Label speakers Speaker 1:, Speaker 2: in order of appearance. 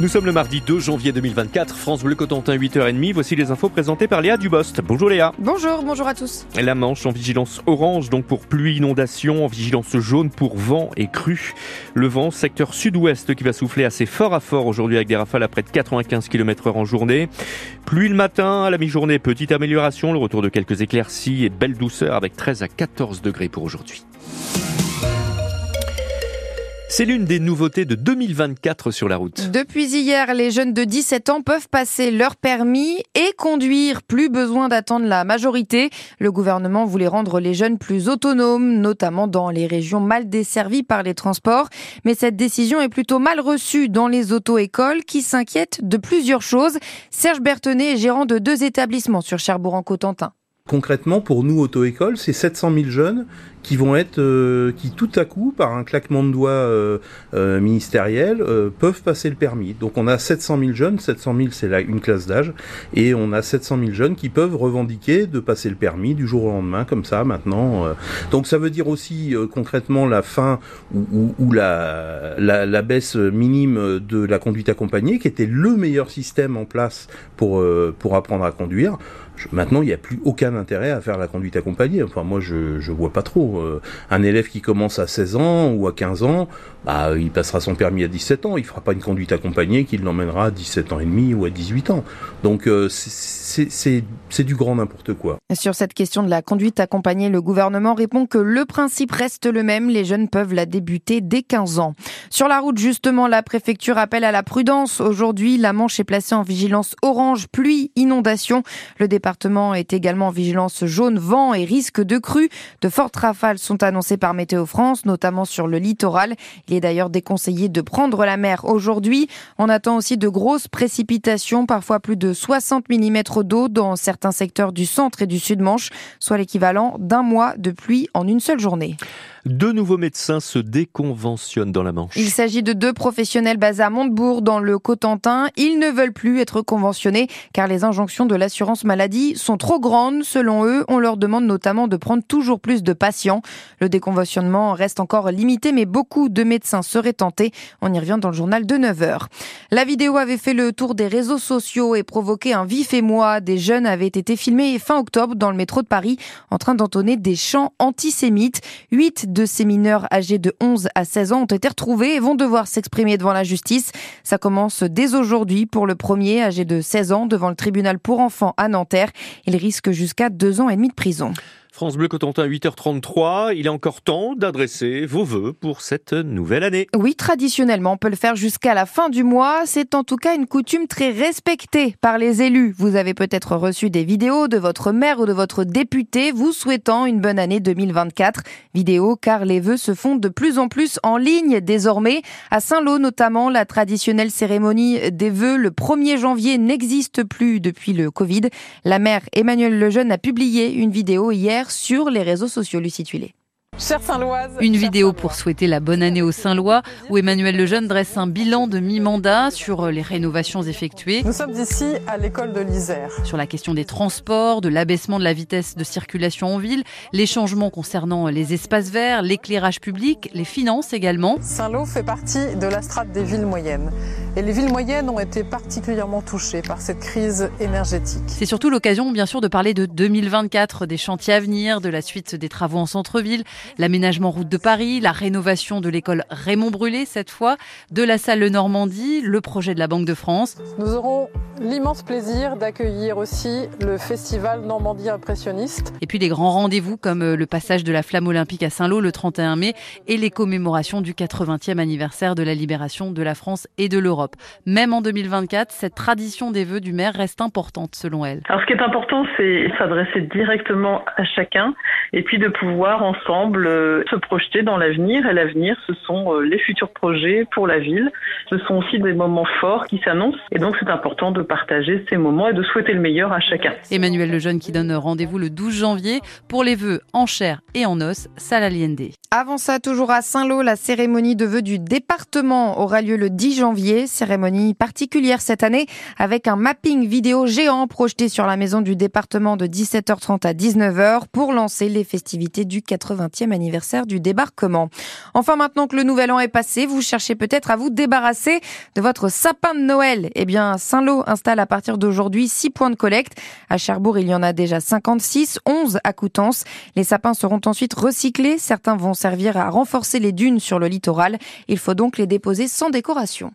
Speaker 1: Nous sommes le mardi 2 janvier 2024, France Bleu Cotentin 8h30. Voici les infos présentées par Léa Dubost. Bonjour Léa.
Speaker 2: Bonjour, bonjour à tous.
Speaker 1: La Manche en vigilance orange, donc pour pluie, inondation, en vigilance jaune pour vent et crue. Le vent, secteur sud-ouest qui va souffler assez fort à fort aujourd'hui avec des rafales à près de 95 km heure en journée. Pluie le matin, à la mi-journée, petite amélioration, le retour de quelques éclaircies et belle douceur avec 13 à 14 degrés pour aujourd'hui. C'est l'une des nouveautés de 2024 sur la route.
Speaker 2: Depuis hier, les jeunes de 17 ans peuvent passer leur permis et conduire. Plus besoin d'attendre la majorité. Le gouvernement voulait rendre les jeunes plus autonomes, notamment dans les régions mal desservies par les transports. Mais cette décision est plutôt mal reçue dans les auto-écoles qui s'inquiètent de plusieurs choses. Serge Bertonnet est gérant de deux établissements sur Cherbourg-en-Cotentin.
Speaker 3: Concrètement, pour nous, auto-école, c'est 700 000 jeunes qui vont être, euh, qui tout à coup, par un claquement de doigts euh, euh, ministériel, peuvent passer le permis. Donc on a 700 000 jeunes, 700 000 c'est là une classe d'âge, et on a 700 000 jeunes qui peuvent revendiquer de passer le permis du jour au lendemain, comme ça maintenant. Donc ça veut dire aussi concrètement la fin ou, ou, la, la, la, baisse minime de la conduite accompagnée, qui était le meilleur système en place pour, pour apprendre à conduire. Maintenant, il n'y a plus aucun intérêt à faire la conduite accompagnée. Enfin, moi, je je vois pas trop. Euh, un élève qui commence à 16 ans ou à 15 ans, bah, il passera son permis à 17 ans. Il fera pas une conduite accompagnée qui l'emmènera à 17 ans et demi ou à 18 ans. Donc, euh, c'est du grand n'importe quoi.
Speaker 2: Sur cette question de la conduite accompagnée, le gouvernement répond que le principe reste le même. Les jeunes peuvent la débuter dès 15 ans. Sur la route, justement, la préfecture appelle à la prudence. Aujourd'hui, la Manche est placée en vigilance orange, pluie, inondation. Le départ département est également en vigilance jaune, vent et risque de crue. De fortes rafales sont annoncées par Météo France, notamment sur le littoral. Il est d'ailleurs déconseillé de prendre la mer aujourd'hui. On attend aussi de grosses précipitations, parfois plus de 60 mm d'eau dans certains secteurs du centre et du sud-Manche, soit l'équivalent d'un mois de pluie en une seule journée.
Speaker 1: Deux nouveaux médecins se déconventionnent dans la Manche.
Speaker 2: Il s'agit de deux professionnels basés à Montebourg dans le Cotentin. Ils ne veulent plus être conventionnés car les injonctions de l'assurance maladie sont trop grandes. Selon eux, on leur demande notamment de prendre toujours plus de patients. Le déconventionnement reste encore limité mais beaucoup de médecins seraient tentés. On y revient dans le journal de 9h. La vidéo avait fait le tour des réseaux sociaux et provoqué un vif émoi. Des jeunes avaient été filmés fin octobre dans le métro de Paris en train d'entonner des chants antisémites. Huit de ces mineurs âgés de 11 à 16 ans ont été retrouvés et vont devoir s'exprimer devant la justice. Ça commence dès aujourd'hui pour le premier âgé de 16 ans devant le tribunal pour enfants à Nanterre. Il risque jusqu'à deux ans et demi de prison.
Speaker 1: France Bleu Cotentin 8h33, il est encore temps d'adresser vos vœux pour cette nouvelle année.
Speaker 2: Oui, traditionnellement, on peut le faire jusqu'à la fin du mois. C'est en tout cas une coutume très respectée par les élus. Vous avez peut-être reçu des vidéos de votre maire ou de votre député vous souhaitant une bonne année 2024. Vidéo car les vœux se font de plus en plus en ligne désormais. À Saint-Lô notamment, la traditionnelle cérémonie des vœux le 1er janvier n'existe plus depuis le Covid. La maire Emmanuel Lejeune a publié une vidéo hier sur les réseaux sociaux, Lucie.
Speaker 4: Une vidéo pour souhaiter la bonne année au Saint-Lois où Emmanuel Lejeune dresse un bilan de mi-mandat sur les rénovations effectuées.
Speaker 5: Nous sommes ici à l'école de l'Isère.
Speaker 4: Sur la question des transports, de l'abaissement de la vitesse de circulation en ville, les changements concernant les espaces verts, l'éclairage public, les finances également.
Speaker 5: Saint-Lô fait partie de la strate des villes moyennes. Et les villes moyennes ont été particulièrement touchées par cette crise énergétique.
Speaker 4: C'est surtout l'occasion, bien sûr, de parler de 2024, des chantiers à venir, de la suite des travaux en centre-ville, l'aménagement route de Paris, la rénovation de l'école Raymond Brûlé cette fois, de la salle Le Normandie, le projet de la Banque de France.
Speaker 5: Nous aurons l'immense plaisir d'accueillir aussi le festival Normandie impressionniste.
Speaker 4: Et puis les grands rendez-vous comme euh, le passage de la flamme olympique à Saint-Lô le 31 mai et les commémorations du 80e anniversaire de la libération de la France et de l'Europe. Même en 2024, cette tradition des vœux du maire reste importante selon elle.
Speaker 6: Alors ce qui est important, c'est s'adresser directement à chacun et puis de pouvoir ensemble euh, se projeter dans l'avenir. Et l'avenir, ce sont euh, les futurs projets pour la ville. Ce sont aussi des moments forts qui s'annoncent. Et donc c'est important de partager ces moments et de souhaiter le meilleur à chacun.
Speaker 4: Emmanuel Lejeune qui donne rendez-vous le 12 janvier pour les vœux en chair et en os, salle Aliende.
Speaker 2: Avant ça, toujours à Saint-Lô, la cérémonie de vœux du département aura lieu le 10 janvier. Cérémonie particulière cette année avec un mapping vidéo géant projeté sur la maison du département de 17h30 à 19h pour lancer les festivités du 80e 120e anniversaire du débarquement. Enfin, maintenant que le nouvel an est passé, vous cherchez peut-être à vous débarrasser de votre sapin de Noël. Eh bien, Saint-Lô installe à partir d'aujourd'hui 6 points de collecte. À Cherbourg, il y en a déjà 56, 11 à Coutances. Les sapins seront ensuite recyclés. Certains vont servir à renforcer les dunes sur le littoral. Il faut donc les déposer sans décoration.